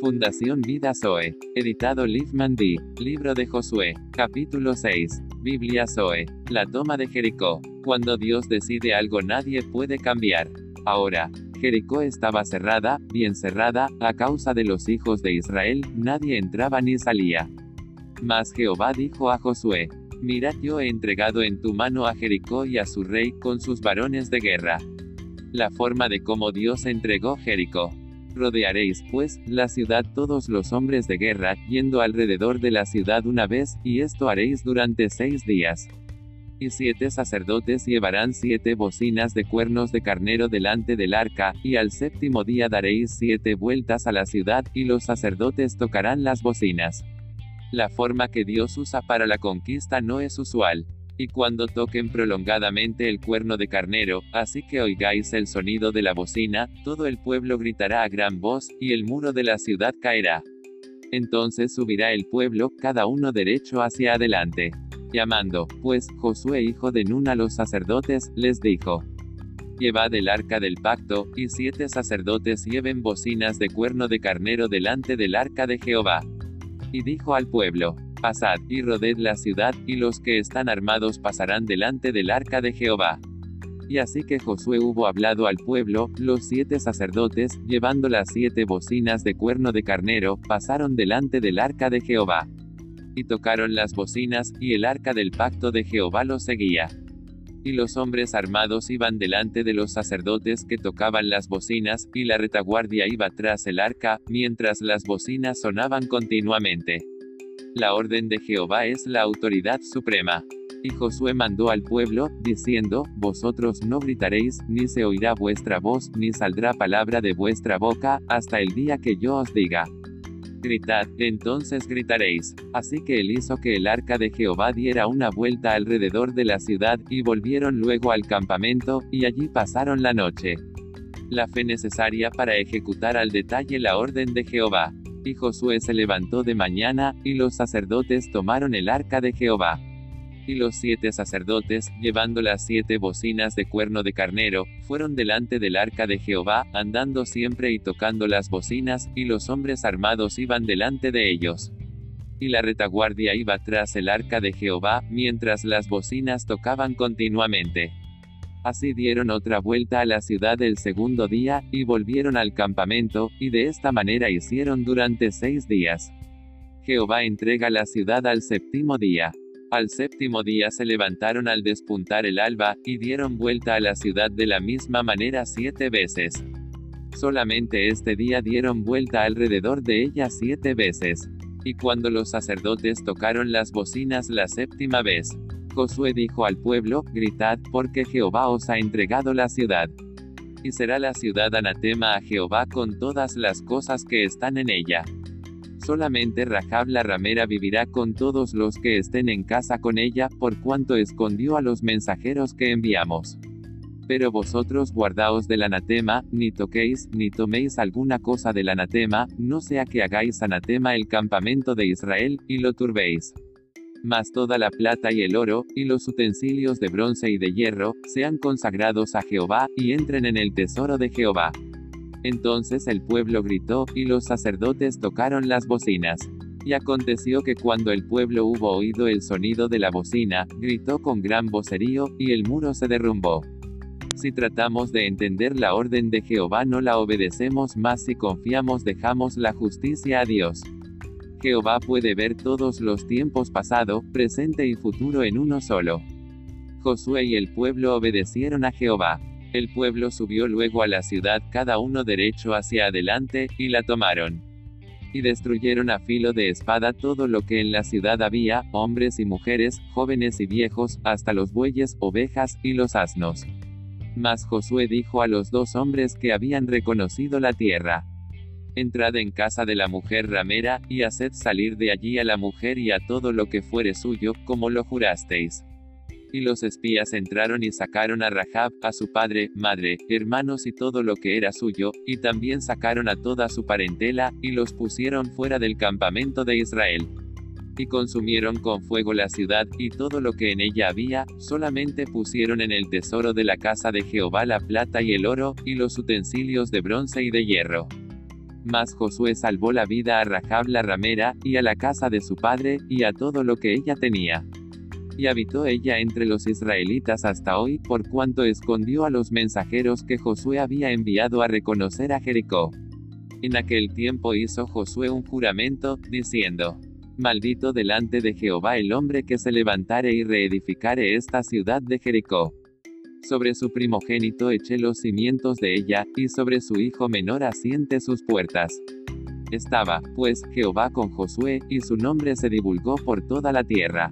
Fundación Vida Zoe. Editado Liefman D. Libro de Josué. Capítulo 6. Biblia Zoe. La toma de Jericó. Cuando Dios decide algo nadie puede cambiar. Ahora, Jericó estaba cerrada, bien cerrada, a causa de los hijos de Israel, nadie entraba ni salía. Mas Jehová dijo a Josué, Mirad yo he entregado en tu mano a Jericó y a su rey con sus varones de guerra. La forma de cómo Dios entregó Jericó. Rodearéis, pues, la ciudad todos los hombres de guerra, yendo alrededor de la ciudad una vez, y esto haréis durante seis días. Y siete sacerdotes llevarán siete bocinas de cuernos de carnero delante del arca, y al séptimo día daréis siete vueltas a la ciudad, y los sacerdotes tocarán las bocinas. La forma que Dios usa para la conquista no es usual y cuando toquen prolongadamente el cuerno de carnero, así que oigáis el sonido de la bocina, todo el pueblo gritará a gran voz, y el muro de la ciudad caerá. Entonces subirá el pueblo, cada uno derecho hacia adelante. Llamando, pues, Josué hijo de Nun a los sacerdotes, les dijo, Llevad el arca del pacto, y siete sacerdotes lleven bocinas de cuerno de carnero delante del arca de Jehová. Y dijo al pueblo, Pasad, y roded la ciudad, y los que están armados pasarán delante del arca de Jehová. Y así que Josué hubo hablado al pueblo, los siete sacerdotes, llevando las siete bocinas de cuerno de carnero, pasaron delante del arca de Jehová. Y tocaron las bocinas, y el arca del pacto de Jehová los seguía. Y los hombres armados iban delante de los sacerdotes que tocaban las bocinas, y la retaguardia iba tras el arca, mientras las bocinas sonaban continuamente. La orden de Jehová es la autoridad suprema. Y Josué mandó al pueblo, diciendo, Vosotros no gritaréis, ni se oirá vuestra voz, ni saldrá palabra de vuestra boca, hasta el día que yo os diga. Gritad, entonces gritaréis. Así que él hizo que el arca de Jehová diera una vuelta alrededor de la ciudad, y volvieron luego al campamento, y allí pasaron la noche. La fe necesaria para ejecutar al detalle la orden de Jehová. Y Josué se levantó de mañana, y los sacerdotes tomaron el arca de Jehová. Y los siete sacerdotes, llevando las siete bocinas de cuerno de carnero, fueron delante del arca de Jehová, andando siempre y tocando las bocinas, y los hombres armados iban delante de ellos. Y la retaguardia iba tras el arca de Jehová, mientras las bocinas tocaban continuamente. Así dieron otra vuelta a la ciudad el segundo día, y volvieron al campamento, y de esta manera hicieron durante seis días. Jehová entrega la ciudad al séptimo día. Al séptimo día se levantaron al despuntar el alba, y dieron vuelta a la ciudad de la misma manera siete veces. Solamente este día dieron vuelta alrededor de ella siete veces. Y cuando los sacerdotes tocaron las bocinas la séptima vez, Josué dijo al pueblo, gritad, porque Jehová os ha entregado la ciudad. Y será la ciudad anatema a Jehová con todas las cosas que están en ella. Solamente Rahab la ramera vivirá con todos los que estén en casa con ella, por cuanto escondió a los mensajeros que enviamos. Pero vosotros guardaos del anatema, ni toquéis, ni toméis alguna cosa del anatema, no sea que hagáis anatema el campamento de Israel, y lo turbéis mas toda la plata y el oro, y los utensilios de bronce y de hierro, sean consagrados a Jehová, y entren en el tesoro de Jehová. Entonces el pueblo gritó, y los sacerdotes tocaron las bocinas. Y aconteció que cuando el pueblo hubo oído el sonido de la bocina, gritó con gran vocerío, y el muro se derrumbó. Si tratamos de entender la orden de Jehová no la obedecemos más si confiamos dejamos la justicia a Dios. Jehová puede ver todos los tiempos pasado, presente y futuro en uno solo. Josué y el pueblo obedecieron a Jehová. El pueblo subió luego a la ciudad cada uno derecho hacia adelante, y la tomaron. Y destruyeron a filo de espada todo lo que en la ciudad había, hombres y mujeres, jóvenes y viejos, hasta los bueyes, ovejas, y los asnos. Mas Josué dijo a los dos hombres que habían reconocido la tierra, Entrad en casa de la mujer ramera, y haced salir de allí a la mujer y a todo lo que fuere suyo, como lo jurasteis. Y los espías entraron y sacaron a Rahab, a su padre, madre, hermanos y todo lo que era suyo, y también sacaron a toda su parentela, y los pusieron fuera del campamento de Israel. Y consumieron con fuego la ciudad, y todo lo que en ella había, solamente pusieron en el tesoro de la casa de Jehová la plata y el oro, y los utensilios de bronce y de hierro. Mas Josué salvó la vida a Rahab la ramera, y a la casa de su padre, y a todo lo que ella tenía. Y habitó ella entre los israelitas hasta hoy, por cuanto escondió a los mensajeros que Josué había enviado a reconocer a Jericó. En aquel tiempo hizo Josué un juramento, diciendo, Maldito delante de Jehová el hombre que se levantare y reedificare esta ciudad de Jericó. Sobre su primogénito eché los cimientos de ella, y sobre su hijo menor asiente sus puertas. Estaba, pues, Jehová con Josué, y su nombre se divulgó por toda la tierra.